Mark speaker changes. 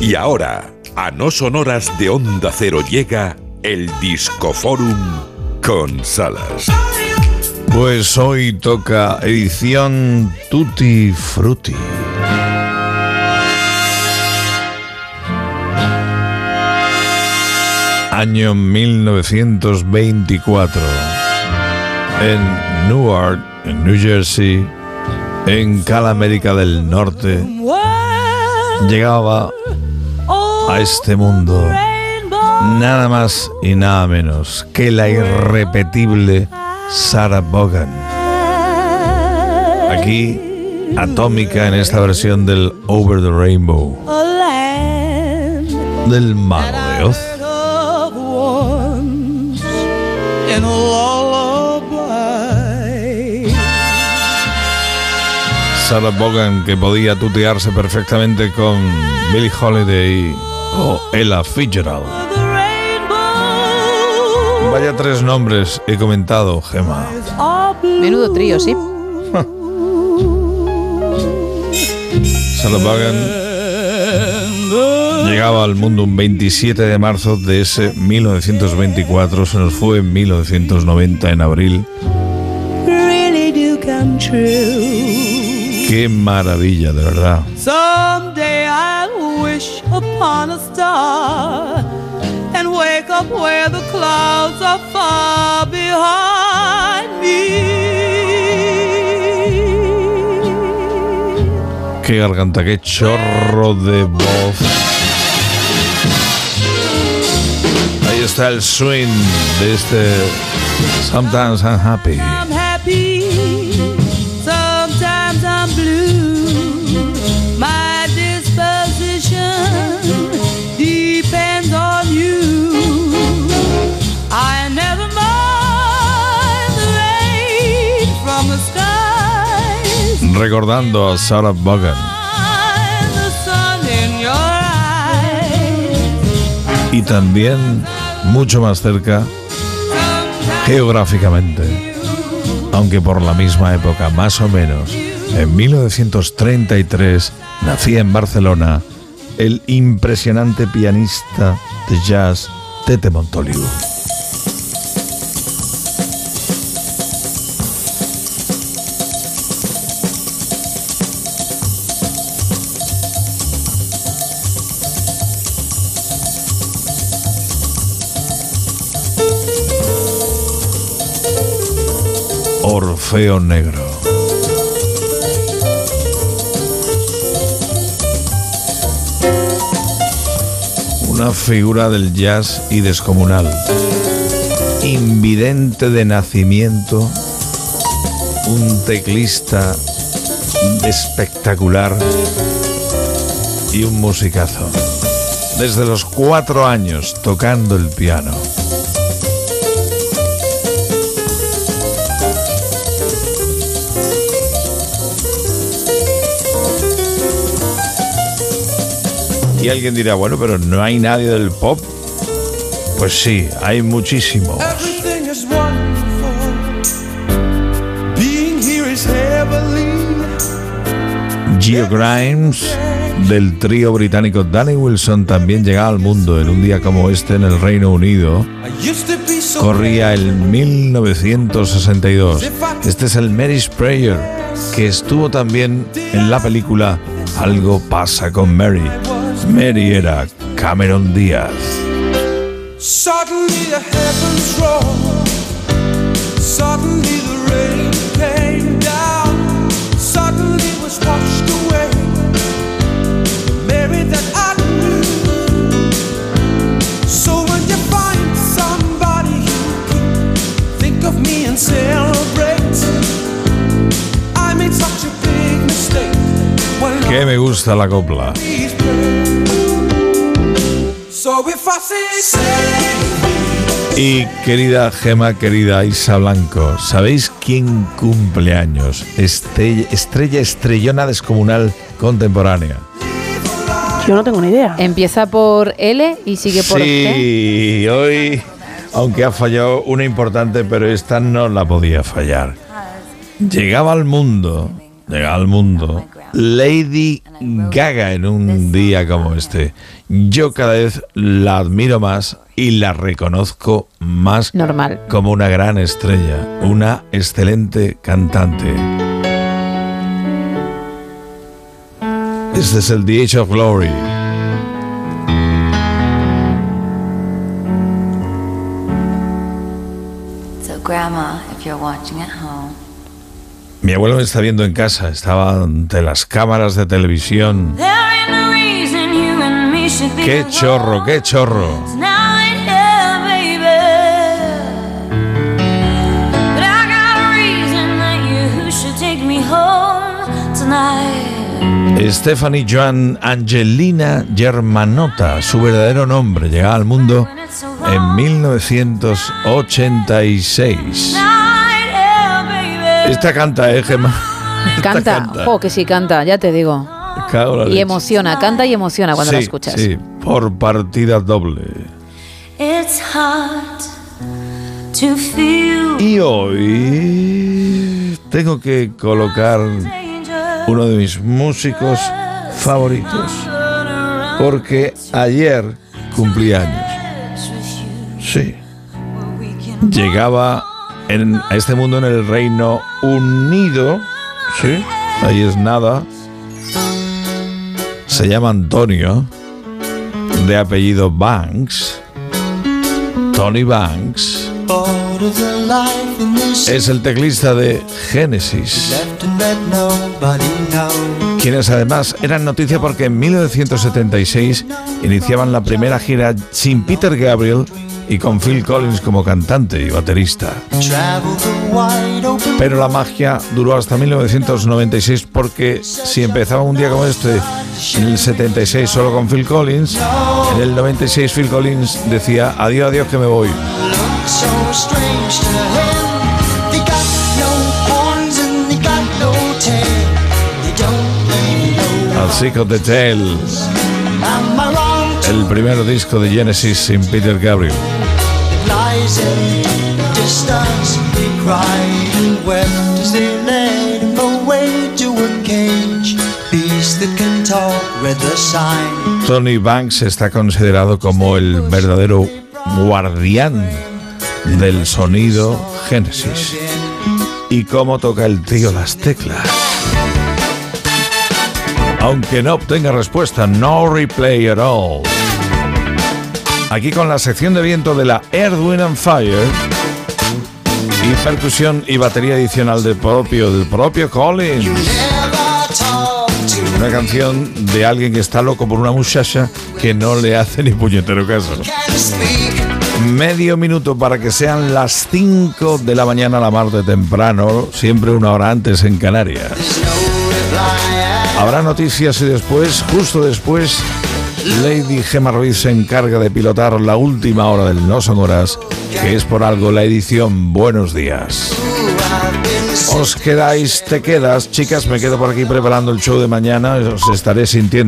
Speaker 1: Y ahora, a no sonoras de Onda Cero llega el Discoforum con Salas.
Speaker 2: Pues hoy toca edición Tutti Frutti. Año 1924. En Newark, en New Jersey, en Cal América del Norte, llegaba a este mundo nada más y nada menos que la irrepetible Sarah Vaughan. Aquí, atómica en esta versión del Over the Rainbow, del Mago de Oz. Sarah Vaughan que podía tutearse perfectamente con Billie Holiday o Ella Fitzgerald. Vaya tres nombres he comentado, Gemma.
Speaker 3: Menudo trío, sí.
Speaker 2: Sarah Vaughan llegaba al mundo un 27 de marzo de ese 1924, se nos fue en 1990 en abril. Qué maravilla, de verdad.
Speaker 4: Upon a star and wake up where the clouds are far behind me.
Speaker 2: Qué garganta, qué chorro de voz. Ahí está el swing de este Sometimes I'm Happy.
Speaker 4: I'm happy,
Speaker 2: Recordando a Sarah Vaughan. Y también mucho más cerca geográficamente, aunque por la misma época, más o menos, en 1933 nacía en Barcelona el impresionante pianista de jazz Tete Montoliu. Orfeo Negro. Una figura del jazz y descomunal. Invidente de nacimiento. Un teclista espectacular. Y un musicazo. Desde los cuatro años tocando el piano. Y alguien dirá, bueno, pero no hay nadie del pop. Pues sí, hay
Speaker 5: heavenly.
Speaker 2: Geo Grimes, del trío británico Danny Wilson, también llegaba al mundo en un día como este en el Reino Unido. Corría el 1962. Este es el Mary's Prayer, que estuvo también en la película Algo pasa con Mary. Mary era Cameron Díaz.
Speaker 5: Suddenly the heavens roared. Suddenly the rain came down. Suddenly was washed away. The Mary that I knew. So when you find somebody who can think of me and celebrate, I made such a big mistake. When
Speaker 2: Que me gusta la copla. Y querida Gema, querida Isa Blanco, ¿sabéis quién cumple años? Estrella, estrella estrellona descomunal contemporánea.
Speaker 6: Yo no tengo ni idea.
Speaker 3: Empieza por L y sigue por G.
Speaker 2: Sí, hoy, aunque ha fallado una importante, pero esta no la podía fallar. Llegaba al mundo llega al mundo Lady Gaga en un día como este. Yo cada vez la admiro más y la reconozco más
Speaker 3: Normal.
Speaker 2: como una gran estrella, una excelente cantante. Este es el The Age of Glory.
Speaker 7: So, Grandma, if you're watching at home,
Speaker 2: Mi abuelo me está viendo en casa, estaba ante las cámaras de televisión. ¡Qué chorro, qué chorro! Stephanie Joan Angelina Germanotta, su verdadero nombre, llegaba al mundo en
Speaker 4: wrong.
Speaker 2: 1986. Esta canta, ¿eh, Gemma? Esta
Speaker 3: Canta, ojo que sí canta, ya te digo.
Speaker 2: Cago en la
Speaker 3: Y
Speaker 2: leche.
Speaker 3: emociona, canta y emociona cuando la escuchas.
Speaker 2: Sí, por partida doble.
Speaker 4: It's hard to feel
Speaker 2: Y hoy tengo que colocar uno de mis músicos favoritos. Porque ayer cumplí años. Sí. Llegaba en, a este mundo en el Reino Unido. Sí. Ahí es nada. Se llama Antonio. De apellido Banks. Tony Banks. Es el teclista de Genesis. quienes además eran noticia porque en 1976 iniciaban la primera gira sin Peter Gabriel y con Phil Collins como cantante y baterista. Pero la magia duró hasta 1996 porque si empezaba un día como este, en el 76 solo con Phil Collins, en el 96 Phil Collins decía adiós, adiós que me voy.
Speaker 5: know.
Speaker 2: Así con The Tale, el primer disco de Genesis sin Peter Gabriel. Tony Banks está considerado como el verdadero guardián del sonido Genesis. Y cómo toca el tío las teclas. Aunque no obtenga respuesta, no replay at all. Aquí con la sección de viento de la Wind and Fire y percusión y batería adicional del propio, del propio Collins. Una canción de alguien que está loco por una muchacha que no le hace ni puñetero caso. Medio minuto para que sean las 5 de la mañana a la mar de temprano, siempre una hora antes en Canarias. Habrá noticias y después, justo después, Lady Gemma Ruiz se encarga de pilotar la última hora del No Son Horas, que es por algo la edición Buenos Días. Os quedáis, te quedas, chicas, me quedo por aquí preparando el show de mañana, os estaré sintiendo.